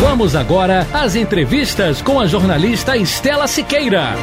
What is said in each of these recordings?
Vamos agora às entrevistas com a jornalista Estela Siqueira.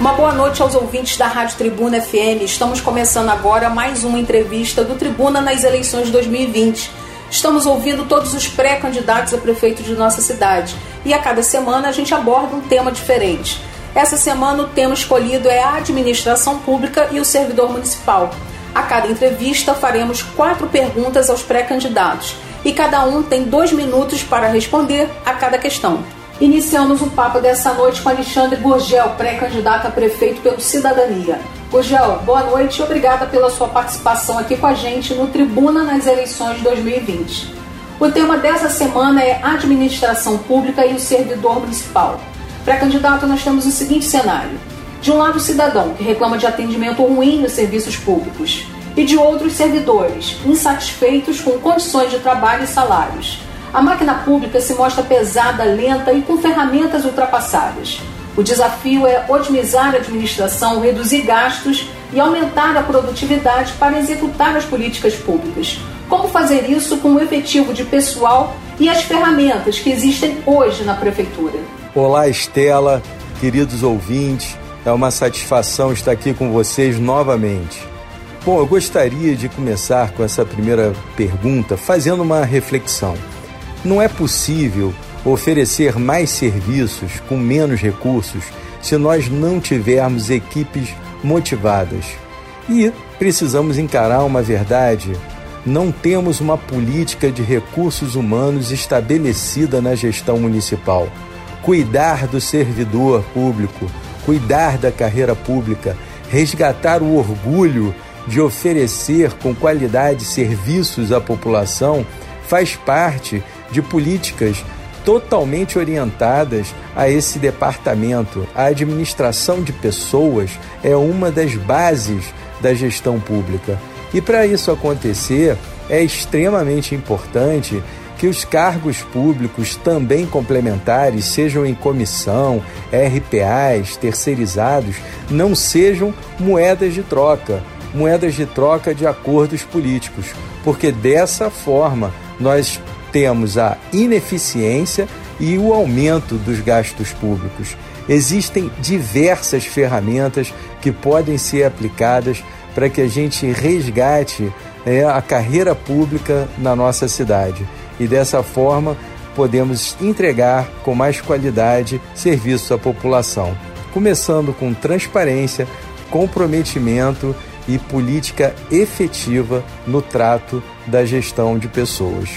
Uma boa noite aos ouvintes da Rádio Tribuna FM. Estamos começando agora mais uma entrevista do Tribuna nas eleições 2020. Estamos ouvindo todos os pré-candidatos a prefeito de nossa cidade e a cada semana a gente aborda um tema diferente. Essa semana o tema escolhido é a administração pública e o servidor municipal. A cada entrevista faremos quatro perguntas aos pré-candidatos e cada um tem dois minutos para responder a cada questão. Iniciamos o papo dessa noite com Alexandre Gurgel, pré-candidato a prefeito pelo Cidadania. Gurgel, boa noite e obrigada pela sua participação aqui com a gente no Tribuna nas eleições 2020. O tema dessa semana é Administração Pública e o Servidor Municipal. Pré-candidato, nós temos o seguinte cenário. De um lado, o cidadão, que reclama de atendimento ruim nos serviços públicos, e de outros servidores, insatisfeitos com condições de trabalho e salários a máquina pública se mostra pesada, lenta e com ferramentas ultrapassadas. O desafio é otimizar a administração, reduzir gastos e aumentar a produtividade para executar as políticas públicas. Como fazer isso com o efetivo de pessoal e as ferramentas que existem hoje na Prefeitura? Olá, Estela, queridos ouvintes, é uma satisfação estar aqui com vocês novamente. Bom, eu gostaria de começar com essa primeira pergunta fazendo uma reflexão. Não é possível oferecer mais serviços com menos recursos se nós não tivermos equipes motivadas. E precisamos encarar uma verdade: não temos uma política de recursos humanos estabelecida na gestão municipal. Cuidar do servidor público, cuidar da carreira pública, resgatar o orgulho de oferecer com qualidade serviços à população faz parte de políticas totalmente orientadas a esse departamento. A administração de pessoas é uma das bases da gestão pública. E para isso acontecer, é extremamente importante que os cargos públicos também complementares, sejam em comissão, RPAs, terceirizados, não sejam moedas de troca, moedas de troca de acordos políticos, porque dessa forma nós temos a ineficiência e o aumento dos gastos públicos. Existem diversas ferramentas que podem ser aplicadas para que a gente resgate é, a carreira pública na nossa cidade e dessa forma podemos entregar com mais qualidade serviço à população, começando com transparência, comprometimento e política efetiva no trato da gestão de pessoas.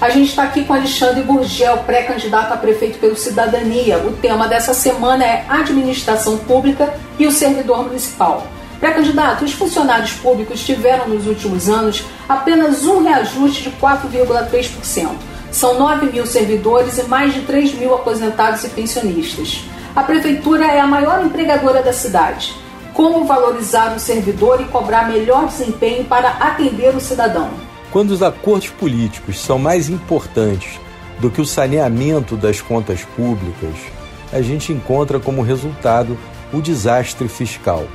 A gente está aqui com Alexandre Burgel, pré-candidato a prefeito pelo Cidadania. O tema dessa semana é Administração Pública e o Servidor Municipal. Pré-candidato, os funcionários públicos tiveram nos últimos anos apenas um reajuste de 4,3%. São 9 mil servidores e mais de 3 mil aposentados e pensionistas. A prefeitura é a maior empregadora da cidade. Como valorizar o servidor e cobrar melhor desempenho para atender o cidadão? Quando os acordos políticos são mais importantes do que o saneamento das contas públicas, a gente encontra como resultado o desastre fiscal.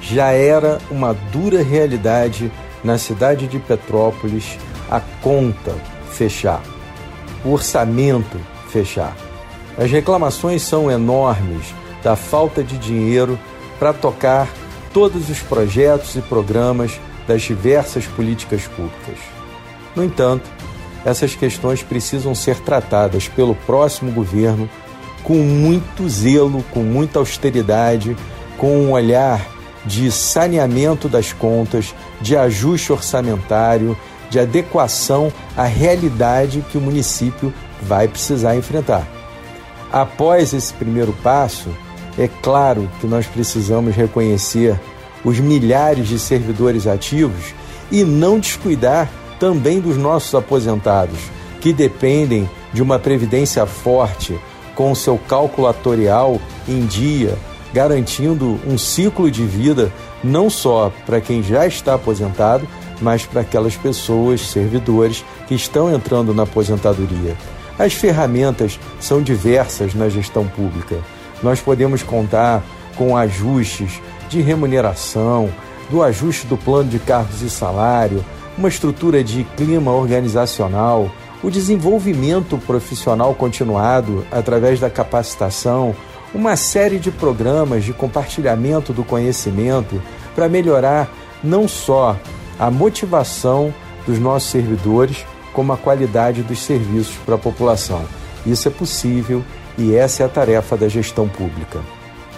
Já era uma dura realidade na cidade de Petrópolis a conta fechar, o orçamento fechar. As reclamações são enormes da falta de dinheiro para tocar todos os projetos e programas das diversas políticas públicas. No entanto, essas questões precisam ser tratadas pelo próximo governo com muito zelo, com muita austeridade, com um olhar de saneamento das contas, de ajuste orçamentário, de adequação à realidade que o município vai precisar enfrentar. Após esse primeiro passo, é claro que nós precisamos reconhecer os milhares de servidores ativos e não descuidar também dos nossos aposentados, que dependem de uma previdência forte, com o seu calculatorial em dia, garantindo um ciclo de vida não só para quem já está aposentado, mas para aquelas pessoas, servidores, que estão entrando na aposentadoria. As ferramentas são diversas na gestão pública. Nós podemos contar com ajustes de remuneração, do ajuste do plano de cargos e salário, uma estrutura de clima organizacional, o desenvolvimento profissional continuado através da capacitação, uma série de programas de compartilhamento do conhecimento para melhorar não só a motivação dos nossos servidores, como a qualidade dos serviços para a população. Isso é possível e essa é a tarefa da gestão pública.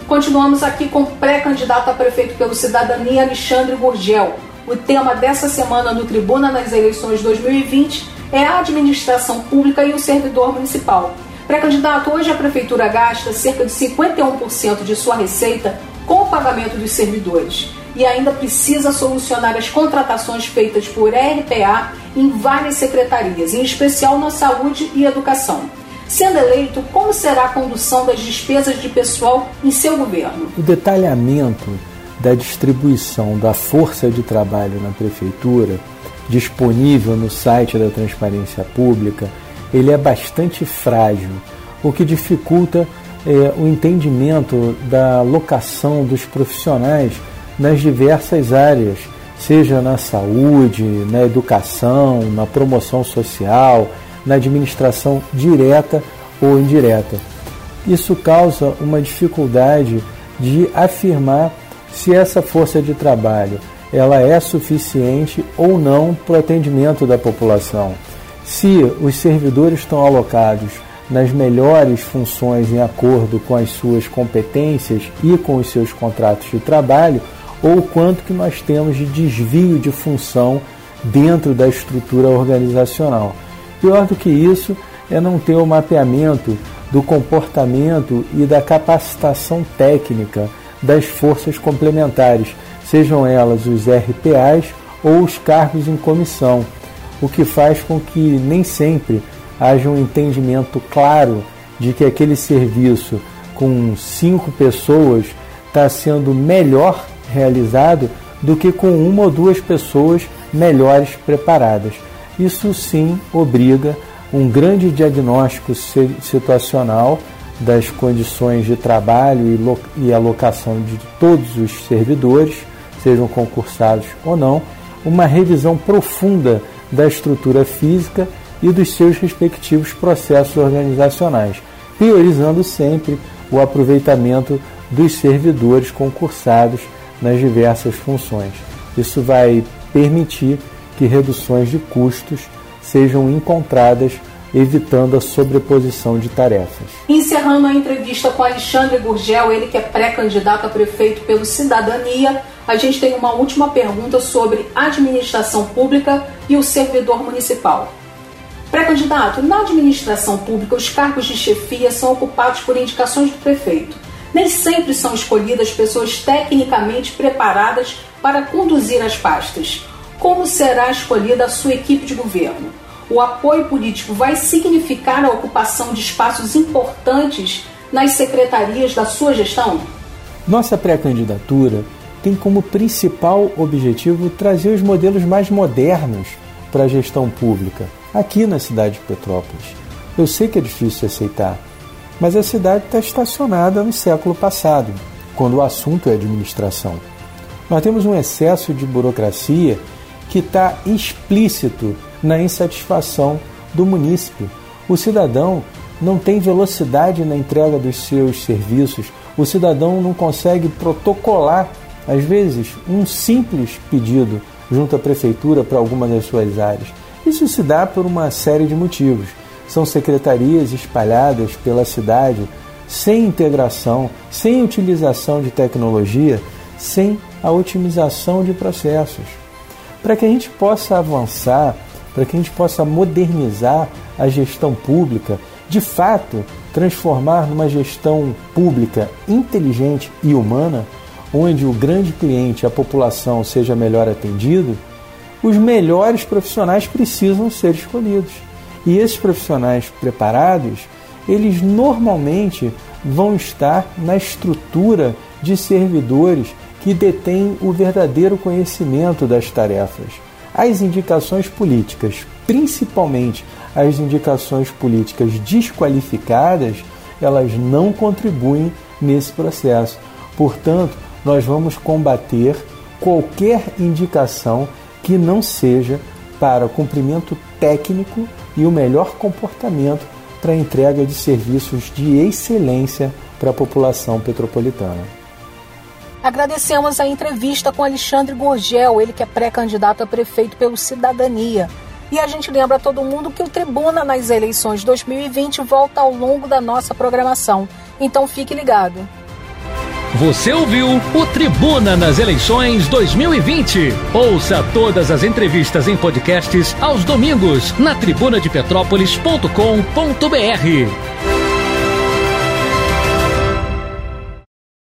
Continuamos aqui com o pré-candidato a prefeito pelo Cidadania, Alexandre Gurgel. O tema dessa semana no Tribuna nas eleições 2020 é a administração pública e o servidor municipal. Pré-candidato, hoje a prefeitura gasta cerca de 51% de sua receita com o pagamento dos servidores e ainda precisa solucionar as contratações feitas por RPA em várias secretarias, em especial na saúde e educação. Sendo eleito, como será a condução das despesas de pessoal em seu governo? O detalhamento da distribuição da força de trabalho na prefeitura, disponível no site da Transparência Pública, ele é bastante frágil, o que dificulta é, o entendimento da locação dos profissionais nas diversas áreas, seja na saúde, na educação, na promoção social, na administração direta ou indireta. Isso causa uma dificuldade de afirmar se essa força de trabalho ela é suficiente ou não para o atendimento da população. Se os servidores estão alocados nas melhores funções em acordo com as suas competências e com os seus contratos de trabalho, ou quanto que nós temos de desvio de função dentro da estrutura organizacional. Pior do que isso é não ter o mapeamento do comportamento e da capacitação técnica das forças complementares, sejam elas os RPAs ou os cargos em comissão, o que faz com que nem sempre haja um entendimento claro de que aquele serviço com cinco pessoas está sendo melhor realizado do que com uma ou duas pessoas melhores preparadas. Isso sim obriga um grande diagnóstico situacional das condições de trabalho e alocação de todos os servidores, sejam concursados ou não, uma revisão profunda da estrutura física e dos seus respectivos processos organizacionais, priorizando sempre o aproveitamento dos servidores concursados nas diversas funções. Isso vai permitir que reduções de custos sejam encontradas evitando a sobreposição de tarefas. Encerrando a entrevista com Alexandre Gurgel, ele que é pré-candidato a prefeito pelo Cidadania, a gente tem uma última pergunta sobre administração pública e o servidor municipal. Pré-candidato, na administração pública, os cargos de chefia são ocupados por indicações do prefeito. Nem sempre são escolhidas pessoas tecnicamente preparadas para conduzir as pastas. Como será escolhida a sua equipe de governo? o apoio político vai significar a ocupação de espaços importantes nas secretarias da sua gestão? Nossa pré-candidatura tem como principal objetivo trazer os modelos mais modernos para a gestão pública aqui na cidade de Petrópolis. Eu sei que é difícil aceitar, mas a cidade está estacionada no século passado, quando o assunto é administração. Nós temos um excesso de burocracia que está explícito na insatisfação do munícipe. O cidadão não tem velocidade na entrega dos seus serviços, o cidadão não consegue protocolar, às vezes, um simples pedido junto à prefeitura para alguma das suas áreas. Isso se dá por uma série de motivos. São secretarias espalhadas pela cidade sem integração, sem utilização de tecnologia, sem a otimização de processos. Para que a gente possa avançar para que a gente possa modernizar a gestão pública, de fato, transformar numa gestão pública inteligente e humana, onde o grande cliente, a população, seja melhor atendido, os melhores profissionais precisam ser escolhidos. E esses profissionais preparados, eles normalmente vão estar na estrutura de servidores que detêm o verdadeiro conhecimento das tarefas. As indicações políticas, principalmente as indicações políticas desqualificadas, elas não contribuem nesse processo. Portanto, nós vamos combater qualquer indicação que não seja para cumprimento técnico e o melhor comportamento para a entrega de serviços de excelência para a população petropolitana. Agradecemos a entrevista com Alexandre Gorgel, ele que é pré-candidato a prefeito pelo Cidadania. E a gente lembra a todo mundo que o Tribuna nas eleições 2020 volta ao longo da nossa programação. Então fique ligado. Você ouviu o Tribuna nas eleições 2020. Ouça todas as entrevistas em podcasts aos domingos na tribunadepetrópolis.com.br.